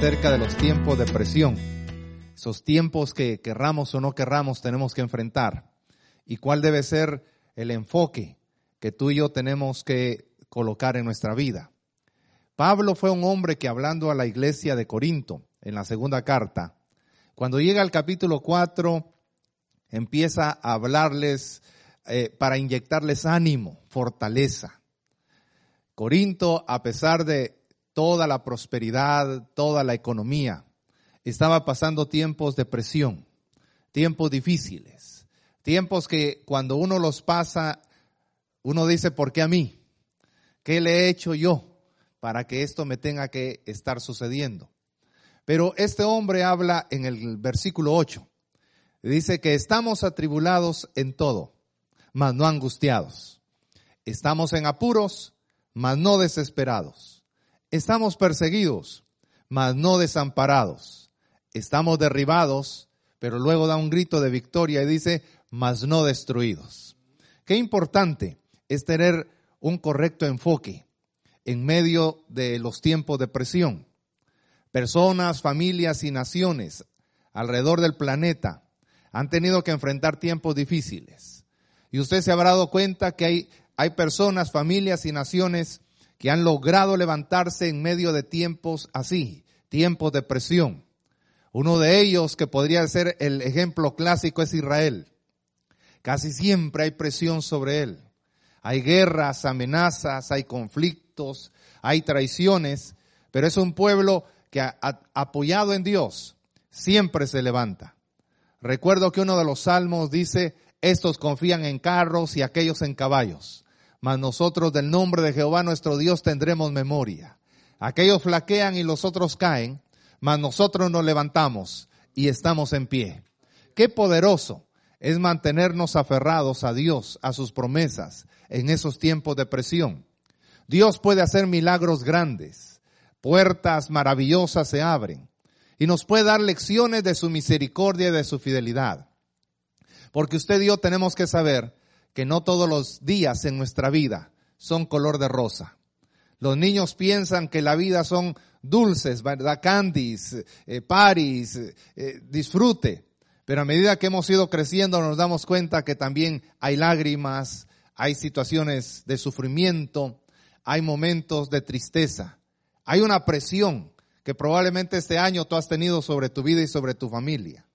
acerca de los tiempos de presión. Esos tiempos que querramos o no querramos tenemos que enfrentar. Y cuál debe ser el enfoque que tú y yo tenemos que colocar en nuestra vida. Pablo fue un hombre que hablando a la iglesia de Corinto en la segunda carta, cuando llega al capítulo 4, empieza a hablarles eh, para inyectarles ánimo, fortaleza. Corinto, a pesar de toda la prosperidad, toda la economía, estaba pasando tiempos de presión, tiempos difíciles, tiempos que cuando uno los pasa, uno dice, ¿por qué a mí? ¿Qué le he hecho yo para que esto me tenga que estar sucediendo? Pero este hombre habla en el versículo 8. Dice que estamos atribulados en todo, mas no angustiados. Estamos en apuros, mas no desesperados. Estamos perseguidos, mas no desamparados. Estamos derribados, pero luego da un grito de victoria y dice, mas no destruidos. Qué importante es tener un correcto enfoque en medio de los tiempos de presión. Personas, familias y naciones alrededor del planeta han tenido que enfrentar tiempos difíciles. Y usted se habrá dado cuenta que hay, hay personas, familias y naciones que han logrado levantarse en medio de tiempos así, tiempos de presión. Uno de ellos que podría ser el ejemplo clásico es Israel. Casi siempre hay presión sobre él. Hay guerras, amenazas, hay conflictos, hay traiciones, pero es un pueblo que apoyado en Dios siempre se levanta. Recuerdo que uno de los salmos dice, estos confían en carros y aquellos en caballos, mas nosotros del nombre de Jehová nuestro Dios tendremos memoria. Aquellos flaquean y los otros caen, mas nosotros nos levantamos y estamos en pie. Qué poderoso es mantenernos aferrados a Dios, a sus promesas en esos tiempos de presión. Dios puede hacer milagros grandes, puertas maravillosas se abren, y nos puede dar lecciones de su misericordia y de su fidelidad. Porque usted y yo tenemos que saber que no todos los días en nuestra vida son color de rosa. Los niños piensan que la vida son dulces, ¿verdad? Candies, eh, paris, eh, disfrute. Pero a medida que hemos ido creciendo nos damos cuenta que también hay lágrimas, hay situaciones de sufrimiento, hay momentos de tristeza, hay una presión que probablemente este año tú has tenido sobre tu vida y sobre tu familia.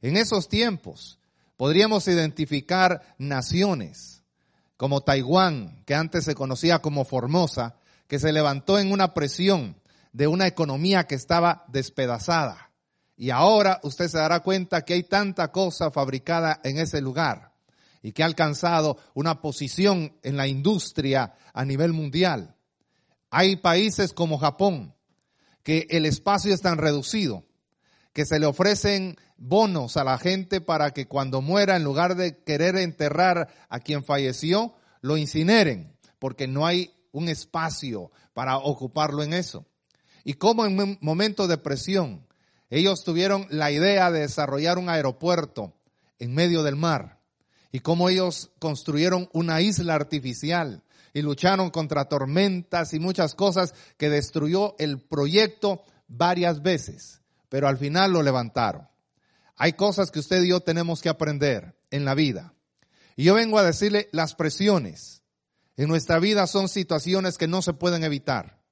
En esos tiempos podríamos identificar naciones como Taiwán, que antes se conocía como Formosa, que se levantó en una presión de una economía que estaba despedazada. Y ahora usted se dará cuenta que hay tanta cosa fabricada en ese lugar y que ha alcanzado una posición en la industria a nivel mundial. Hay países como Japón, que el espacio es tan reducido que se le ofrecen bonos a la gente para que cuando muera, en lugar de querer enterrar a quien falleció, lo incineren, porque no hay un espacio para ocuparlo en eso. Y como en un momento de presión, ellos tuvieron la idea de desarrollar un aeropuerto en medio del mar. Y cómo ellos construyeron una isla artificial y lucharon contra tormentas y muchas cosas que destruyó el proyecto varias veces, pero al final lo levantaron. Hay cosas que usted y yo tenemos que aprender en la vida. Y yo vengo a decirle, las presiones en nuestra vida son situaciones que no se pueden evitar.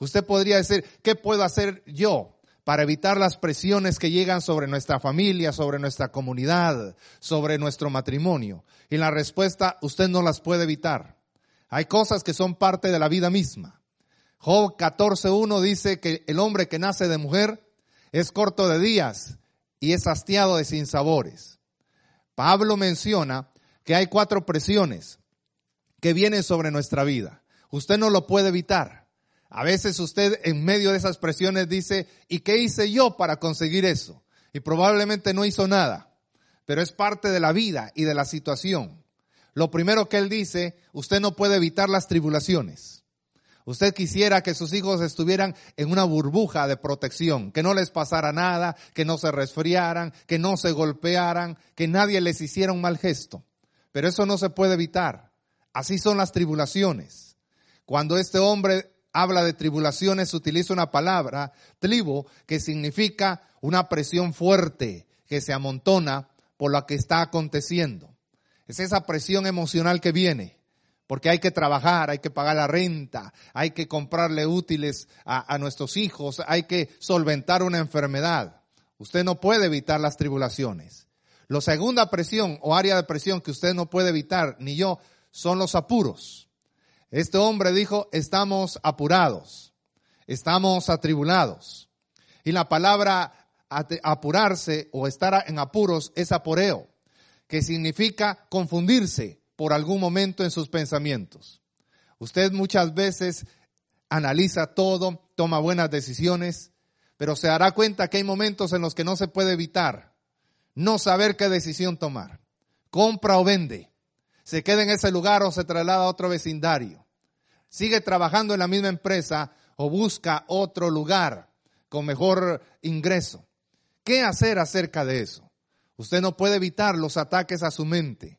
Usted podría decir, ¿qué puedo hacer yo para evitar las presiones que llegan sobre nuestra familia, sobre nuestra comunidad, sobre nuestro matrimonio? Y la respuesta, usted no las puede evitar. Hay cosas que son parte de la vida misma. Job 14.1 dice que el hombre que nace de mujer es corto de días y es hastiado de sinsabores. Pablo menciona que hay cuatro presiones que vienen sobre nuestra vida. Usted no lo puede evitar. A veces usted en medio de esas presiones dice, ¿y qué hice yo para conseguir eso? Y probablemente no hizo nada, pero es parte de la vida y de la situación. Lo primero que él dice, usted no puede evitar las tribulaciones. Usted quisiera que sus hijos estuvieran en una burbuja de protección, que no les pasara nada, que no se resfriaran, que no se golpearan, que nadie les hiciera un mal gesto. Pero eso no se puede evitar. Así son las tribulaciones. Cuando este hombre habla de tribulaciones, utiliza una palabra, tribo, que significa una presión fuerte que se amontona por lo que está aconteciendo. Es esa presión emocional que viene, porque hay que trabajar, hay que pagar la renta, hay que comprarle útiles a, a nuestros hijos, hay que solventar una enfermedad. Usted no puede evitar las tribulaciones. La segunda presión o área de presión que usted no puede evitar, ni yo, son los apuros. Este hombre dijo, estamos apurados, estamos atribulados. Y la palabra apurarse o estar en apuros es aporeo, que significa confundirse por algún momento en sus pensamientos. Usted muchas veces analiza todo, toma buenas decisiones, pero se dará cuenta que hay momentos en los que no se puede evitar no saber qué decisión tomar. Compra o vende. Se queda en ese lugar o se traslada a otro vecindario. Sigue trabajando en la misma empresa o busca otro lugar con mejor ingreso. ¿Qué hacer acerca de eso? Usted no puede evitar los ataques a su mente,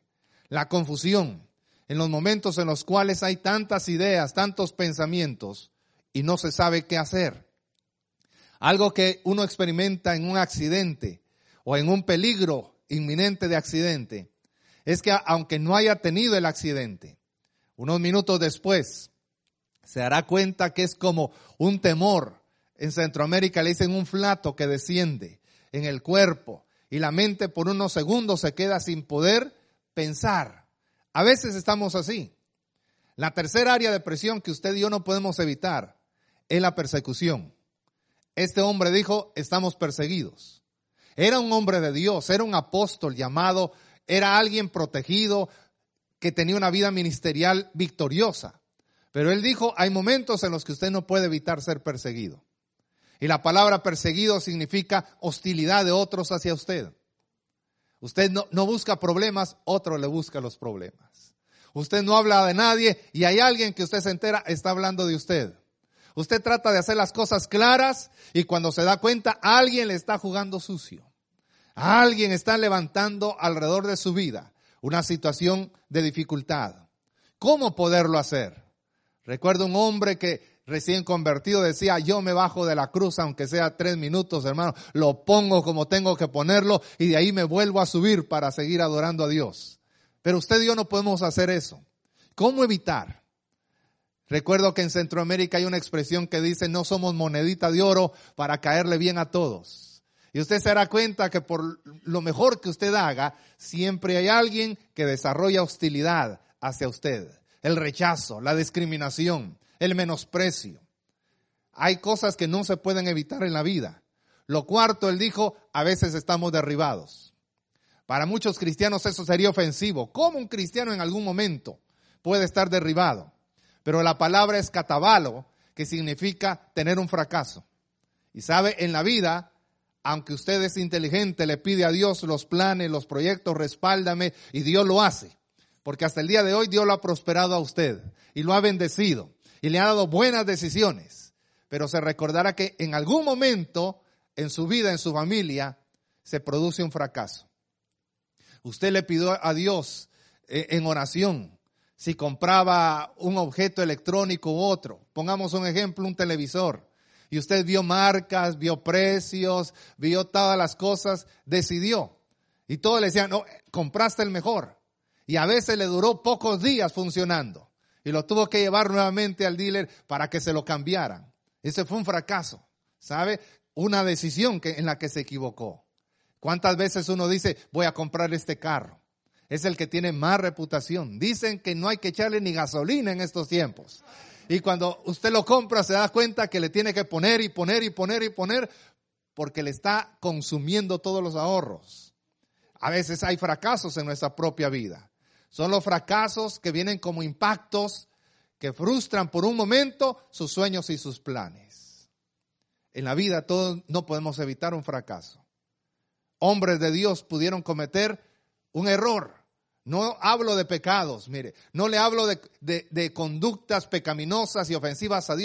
la confusión, en los momentos en los cuales hay tantas ideas, tantos pensamientos y no se sabe qué hacer. Algo que uno experimenta en un accidente o en un peligro inminente de accidente, es que aunque no haya tenido el accidente, unos minutos después se dará cuenta que es como un temor. En Centroamérica le dicen un flato que desciende en el cuerpo y la mente por unos segundos se queda sin poder pensar. A veces estamos así. La tercera área de presión que usted y yo no podemos evitar es la persecución. Este hombre dijo, estamos perseguidos. Era un hombre de Dios, era un apóstol llamado, era alguien protegido que tenía una vida ministerial victoriosa. Pero él dijo, hay momentos en los que usted no puede evitar ser perseguido. Y la palabra perseguido significa hostilidad de otros hacia usted. Usted no, busca problemas, otro le busca los problemas. Usted no habla de nadie y hay alguien que usted se entera está hablando de usted. Usted trata de hacer las cosas claras y cuando se da cuenta alguien le está jugando sucio. Alguien está levantando alrededor de su vida una situación de dificultad. ¿Cómo poderlo hacer? Recuerdo un hombre que recién convertido decía, yo me bajo de la cruz aunque sea tres minutos, hermano, lo pongo como tengo que ponerlo y de ahí me vuelvo a subir para seguir adorando a Dios. Pero usted y yo no podemos hacer eso. ¿Cómo evitar? Recuerdo que en Centroamérica hay una expresión que dice, no somos monedita de oro para caerle bien a todos. Y usted se dará cuenta que por lo mejor que usted haga, siempre hay alguien que desarrolla hostilidad hacia usted. El rechazo, la discriminación, el menosprecio. Hay cosas que no se pueden evitar en la vida. Lo cuarto, él dijo, a veces estamos derribados. Para muchos cristianos eso sería ofensivo. ¿Cómo un cristiano en algún momento puede estar derribado? Pero la palabra es catabalo, que significa tener un fracaso. Y sabe, en la vida aunque usted es inteligente, le pide a Dios los planes, los proyectos, respáldame, y Dios lo hace. Porque hasta el día de hoy Dios lo ha prosperado a usted y lo ha bendecido y le ha dado buenas decisiones. Pero se recordará que en algún momento en su vida, en su familia, se produce un fracaso. Usted le pidió a Dios eh, en oración si compraba un objeto electrónico u otro. Pongamos un ejemplo, un televisor y usted vio marcas, vio precios, vio todas las cosas, decidió. Y todos le decían, no, compraste el mejor. Y a veces le duró pocos días funcionando. Y lo tuvo que llevar nuevamente al dealer para que se lo cambiaran. Ese fue un fracaso. ¿Sabe? Una decisión en la que se equivocó. ¿Cuántas veces uno dice, voy a comprar este carro? Es el que tiene más reputación. Dicen que no hay que echarle ni gasolina en estos tiempos. Y cuando usted lo compra se da cuenta que le tiene que poner y poner y poner y poner porque le está consumiendo todos los ahorros. A veces hay fracasos en nuestra propia vida. Son los fracasos que vienen como impactos que frustran por un momento sus sueños y sus planes. En la vida todos no podemos evitar un fracaso. Hombres de Dios pudieron cometer un error no hablo de pecados, mire, no le hablo de, de, conductas pecaminosas y ofensivas a Dios.